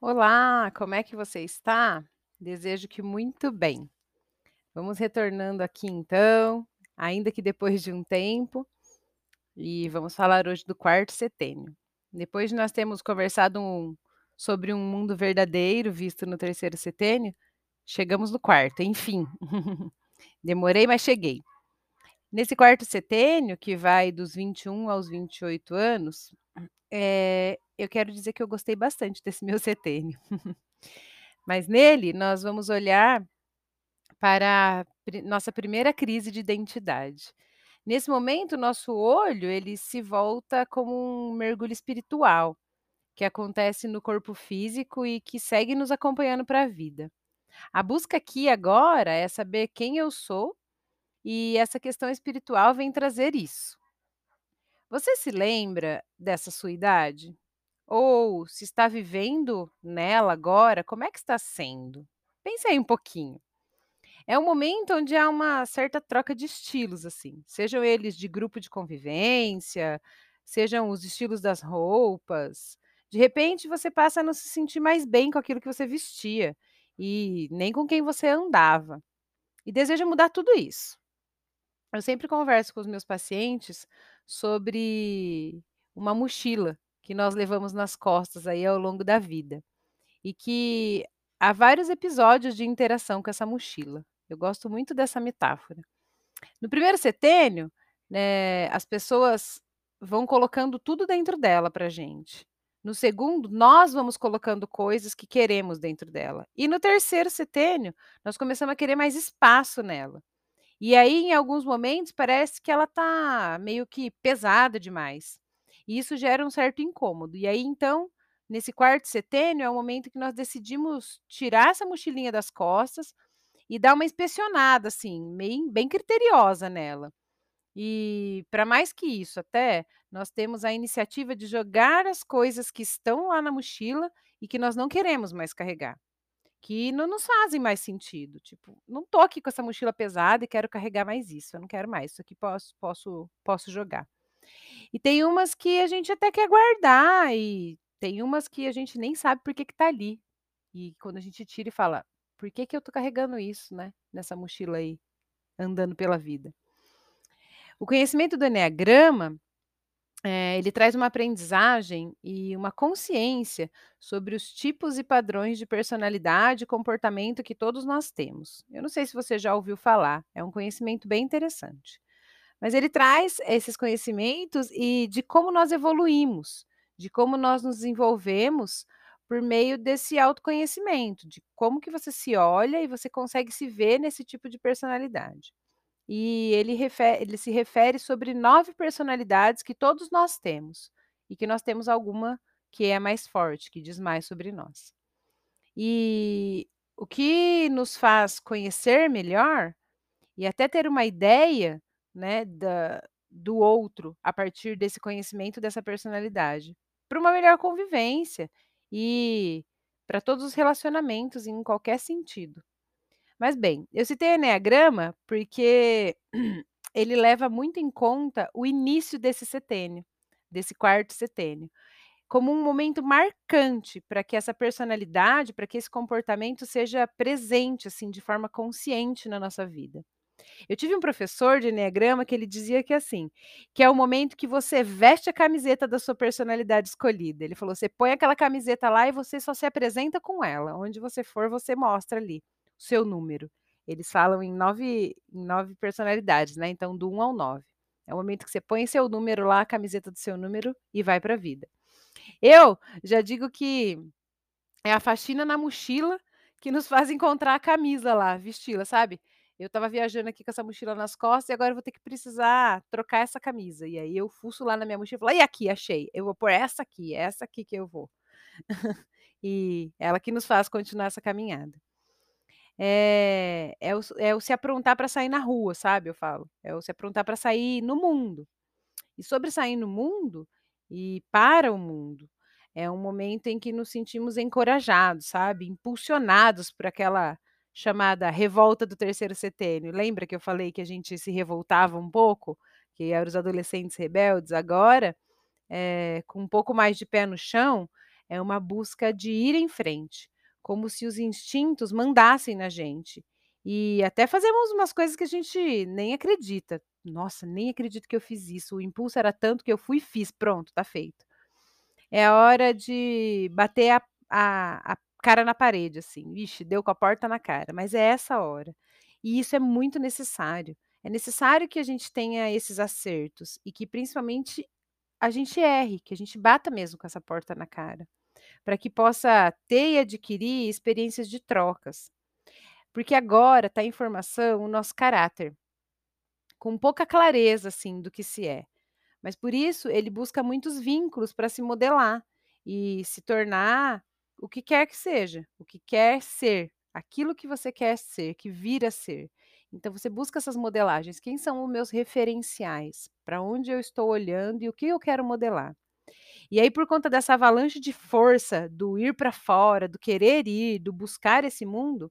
Olá, como é que você está? Desejo que muito bem. Vamos retornando aqui então, ainda que depois de um tempo, e vamos falar hoje do quarto setênio. Depois de nós termos conversado um sobre um mundo verdadeiro visto no terceiro setênio, chegamos no quarto, enfim. Demorei, mas cheguei. Nesse quarto setênio, que vai dos 21 aos 28 anos, eh, eu quero dizer que eu gostei bastante desse meu setênio. Mas nele nós vamos olhar para a nossa primeira crise de identidade. Nesse momento, nosso olho, ele se volta como um mergulho espiritual, que acontece no corpo físico e que segue nos acompanhando para a vida. A busca aqui agora é saber quem eu sou e essa questão espiritual vem trazer isso. Você se lembra dessa sua idade? Ou se está vivendo nela agora, como é que está sendo? Pense aí um pouquinho. É um momento onde há uma certa troca de estilos, assim, sejam eles de grupo de convivência, sejam os estilos das roupas. De repente, você passa a não se sentir mais bem com aquilo que você vestia, e nem com quem você andava, e deseja mudar tudo isso. Eu sempre converso com os meus pacientes sobre uma mochila que nós levamos nas costas aí ao longo da vida, e que há vários episódios de interação com essa mochila. Eu gosto muito dessa metáfora. No primeiro setênio, né, as pessoas vão colocando tudo dentro dela pra gente. No segundo, nós vamos colocando coisas que queremos dentro dela. E no terceiro setênio, nós começamos a querer mais espaço nela. E aí, em alguns momentos, parece que ela tá meio que pesada demais. E isso gera um certo incômodo. E aí, então, nesse quarto setênio, é o momento que nós decidimos tirar essa mochilinha das costas e dar uma inspecionada, assim, bem bem criteriosa nela. E, para mais que isso até, nós temos a iniciativa de jogar as coisas que estão lá na mochila e que nós não queremos mais carregar, que não nos fazem mais sentido, tipo, não tô aqui com essa mochila pesada e quero carregar mais isso, eu não quero mais, isso aqui posso posso posso jogar. E tem umas que a gente até quer guardar e tem umas que a gente nem sabe por que que tá ali. E quando a gente tira e fala: "Por que que eu tô carregando isso, né, nessa mochila aí, andando pela vida?". O conhecimento do eneagrama, eh, ele traz uma aprendizagem e uma consciência sobre os tipos e padrões de personalidade e comportamento que todos nós temos. Eu não sei se você já ouviu falar, é um conhecimento bem interessante. Mas ele traz esses conhecimentos e de como nós evoluímos, de como nós nos desenvolvemos por meio desse autoconhecimento, de como que você se olha e você consegue se ver nesse tipo de personalidade. E ele ele se refere sobre 9 personalidades que todos nós temos, e que nós temos alguma que é mais forte, que diz mais sobre nós. E o que nos faz conhecer melhor, e até ter uma ideia, né, da do outro, a partir desse conhecimento dessa personalidade, para uma melhor convivência e para todos os relacionamentos em qualquer sentido. Mas bem, eu citei eneagrama, porque ele leva muito em conta o início desse setênio, desse quarto setênio, como um momento marcante para que essa personalidade, para que esse comportamento seja presente, assim, de forma consciente na nossa vida. Eu tive um professor de eneagrama que ele dizia que assim, que é o momento que você veste a camiseta da sua personalidade escolhida. Ele falou: "Você põe aquela camiseta lá e você só se apresenta com ela, onde você for você mostra ali, o seu número". Eles falam em 9 em 9 personalidades, né, então do 1 ao 9. É o momento que você põe seu número lá, a camiseta do seu número e vai para a vida. Eu já digo que é a faxina na mochila que nos faz encontrar a camisa lá, vesti-la, sabe. Eu estava viajando aqui com essa mochila nas costas e agora eu vou ter que precisar trocar essa camisa, e aí eu fuço lá na minha mochila e falo: "E aqui, achei, eu vou pôr essa aqui, é essa aqui que eu vou". E ela que nos faz continuar essa caminhada. Eh, é o é o se aprontar para sair na rua, sabe, eu falo, é o se aprontar para sair no mundo. E sobre sair no mundo, e para o mundo, é um momento em que nos sentimos encorajados, sabe, impulsionados por aquela chamada revolta do terceiro setênio. Lembra que eu falei que a gente se revoltava um pouco? Que eram os adolescentes rebeldes? Agora, eh, com um pouco mais de pé no chão, é uma busca de ir em frente, como se os instintos mandassem na gente. E até fazemos umas coisas que a gente nem acredita. "Nossa, nem acredito que eu fiz isso, o impulso era tanto que eu fui e fiz, pronto, tá feito". É hora de bater a a a cara na parede, assim, "Vixe, deu com a porta na cara", mas é essa hora. E isso é muito necessário. É necessário que a gente tenha esses acertos e que principalmente a gente erre, que a gente bata mesmo com essa porta na cara, para que possa ter e adquirir experiências de trocas. Porque agora tá em formação o nosso caráter, com pouca clareza, assim, do que se é. Mas por isso ele busca muitos vínculos para se modelar e se tornar o que quer que seja, o que quer ser, aquilo que você quer ser, que vir a ser. Então você busca essas modelagens, quem são os meus referenciais, para onde eu estou olhando e o que eu quero modelar. E aí por conta dessa avalanche de força, do ir para fora, do querer ir, do buscar esse mundo,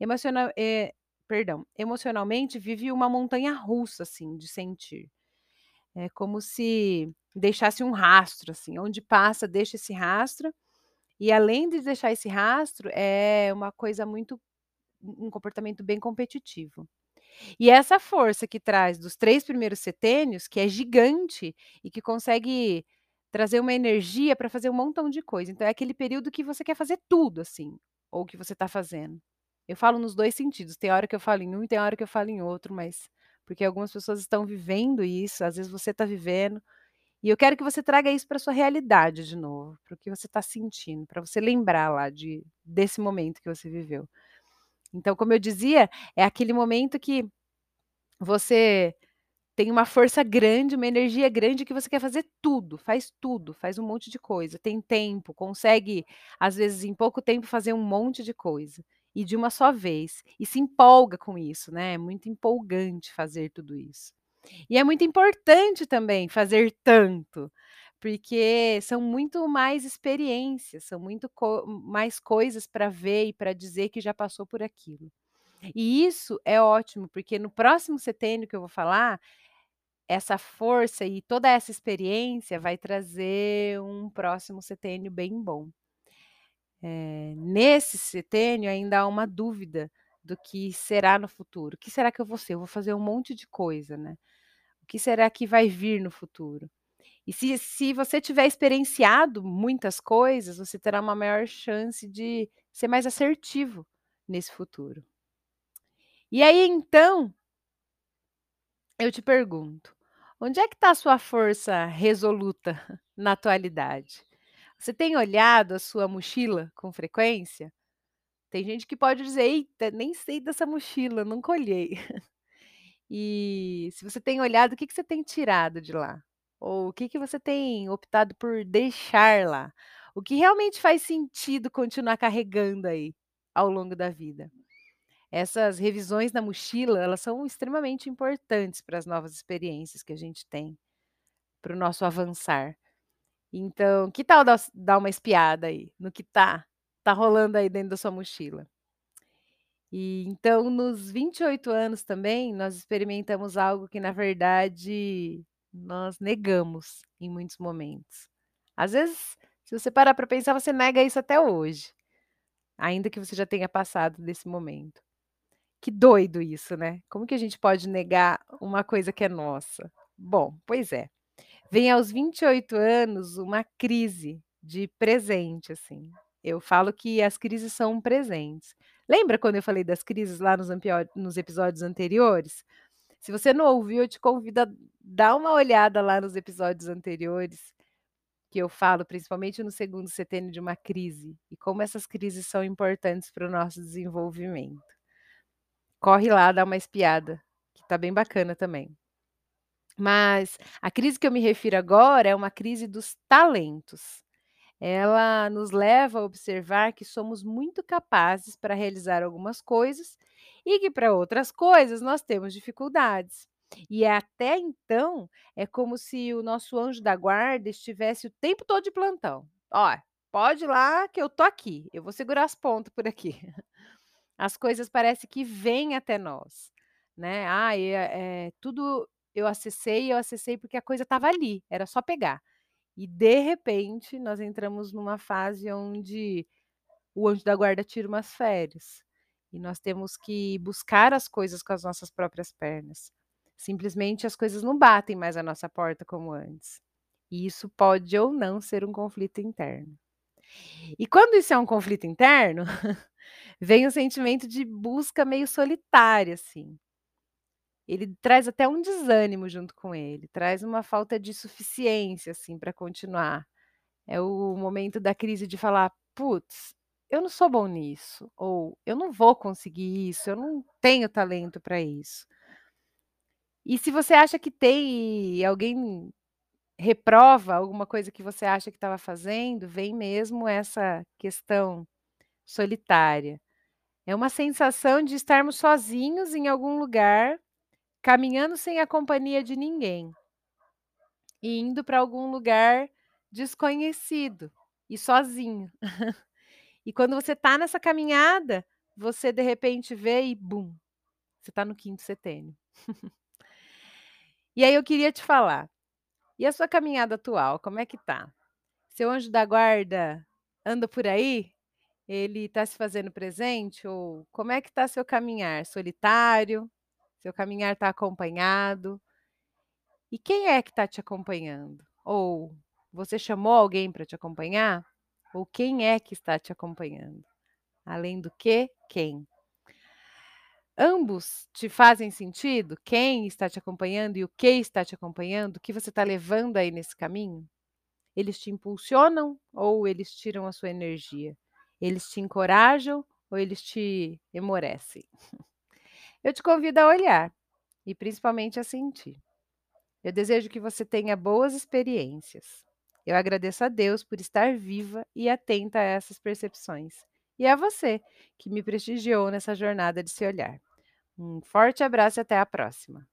emocional eh, perdão, emocionalmente vive uma montanha russa, assim, de sentir. É como se deixasse um rastro, assim, onde passa deixa esse rastro, e além de deixar esse rastro, é uma coisa muito um comportamento bem competitivo. E essa força que traz dos 3 primeiros setênios, que é gigante e que consegue trazer uma energia para fazer um montão de coisa, então é aquele período que você quer fazer tudo, assim, ou que você está fazendo. Eu falo nos 2 sentidos, tem hora que eu falo em um e tem hora que eu falo em outro, mas porque algumas pessoas estão vivendo isso, às vezes você está vivendo, e eu quero que você traga isso para sua realidade de novo, para o que você está sentindo, para você lembrar lá de desse momento que você viveu. Então, como eu dizia, é aquele momento que você tem uma força grande, uma energia grande que você quer fazer tudo, faz tudo, faz um monte de coisa, tem tempo, consegue, às vezes, em pouco tempo fazer um monte de coisa, e de uma só vez, e se empolga com isso, né, é muito empolgante fazer tudo isso. E é muito importante também fazer tanto, porque são muito mais experiências, são muito co mais coisas para ver e para dizer que já passou por aquilo. E isso é ótimo, porque no próximo setênio que eu vou falar, essa força e toda essa experiência vai trazer um próximo setênio bem bom. Eh, nesse setênio ainda há uma dúvida do que será no futuro. "O que será que eu vou ser? Eu vou fazer um monte de coisa, né. Que será que vai vir no futuro?". E se se você tiver experienciado muitas coisas, você terá uma maior chance de ser mais assertivo nesse futuro. E aí então eu te pergunto, onde é que está a sua força resoluta na atualidade? Você tem olhado a sua mochila com frequência? Tem gente que pode dizer: "Eita, nem sei dessa mochila, nunca olhei". E se você tem olhado, o que que você tem tirado de lá? Ou o que que você tem optado por deixar lá? O que realmente faz sentido continuar carregando aí, ao longo da vida? Essas revisões na mochila, elas são extremamente importantes para as novas experiências que a gente tem, para o nosso avançar. Então, que tal dar uma espiada aí no que tá tá rolando aí dentro da sua mochila? E então nos 28 anos também, nós experimentamos algo que na verdade nós negamos em muitos momentos. Às vezes, se você parar para pensar, você nega isso até hoje, ainda que você já tenha passado desse momento. Que doido isso, né? Como que a gente pode negar uma coisa que é nossa? Bom, pois é. Vem aos 28 anos uma crise de presente, assim. Eu falo que as crises são presentes. Lembra quando eu falei das crises lá nos nos episódios anteriores? Se você não ouviu, eu te convido a dar uma olhada lá nos episódios anteriores, que eu falo principalmente no segundo setênio de uma crise, e como essas crises são importantes para o nosso desenvolvimento. Corre lá, dá uma espiada, que tá bem bacana também. Mas a crise que eu me refiro agora é uma crise dos talentos. Ela nos leva a observar que somos muito capazes para realizar algumas coisas e que para outras coisas nós temos dificuldades. E até então é como se o nosso anjo da guarda estivesse o tempo todo de plantão. "Ó, pode ir lá que eu tô aqui, eu vou segurar as pontas por aqui". As coisas parece que vêm até nós, né. Ah, eh eh, tudo eu acessei, eu acessei porque a coisa estava ali, era só pegar. E de repente nós entramos numa fase onde o anjo da guarda tira umas férias, e nós temos que buscar as coisas com as nossas próprias pernas. Simplesmente as coisas não batem mais à nossa porta como antes. E isso pode ou não ser um conflito interno. E quando isso é um conflito interno, vem o sentimento de busca meio solitária, assim. Ele traz até um desânimo junto com ele, traz uma falta de suficiência, assim, para continuar. É o momento da crise de falar: "Putz, eu não sou bom nisso", ou "Eu não vou conseguir isso, eu não tenho talento para isso". E se você acha que tem alguém reprova alguma coisa que você acha que estava fazendo, vem mesmo essa questão solitária. É uma sensação de estarmos sozinhos em algum lugar, caminhando sem a companhia de ninguém. E indo para algum lugar desconhecido e sozinho. E quando você está nessa caminhada, você de repente vê e bum, você está no quinto setênio. E aí eu queria te falar, e a sua caminhada atual, como é que tá? Seu anjo da guarda anda por aí? Ele está se fazendo presente ou como é que está seu caminhar? Solitário? Seu caminhar está acompanhado? E quem é que está te acompanhando? Ou você chamou alguém para te acompanhar? Ou quem é que está te acompanhando? Além do que, quem? Ambos te fazem sentido? Quem está te acompanhando e o que está te acompanhando? O que você está levando aí nesse caminho? Eles te impulsionam ou eles tiram a sua energia? Eles te encorajam ou eles te emorecem? Eu te convido a olhar e principalmente a sentir. Eu desejo que você tenha boas experiências. Eu agradeço a Deus por estar viva e atenta a essas percepções. E a você que me prestigiou nessa jornada de se olhar. Um forte abraço e até a próxima.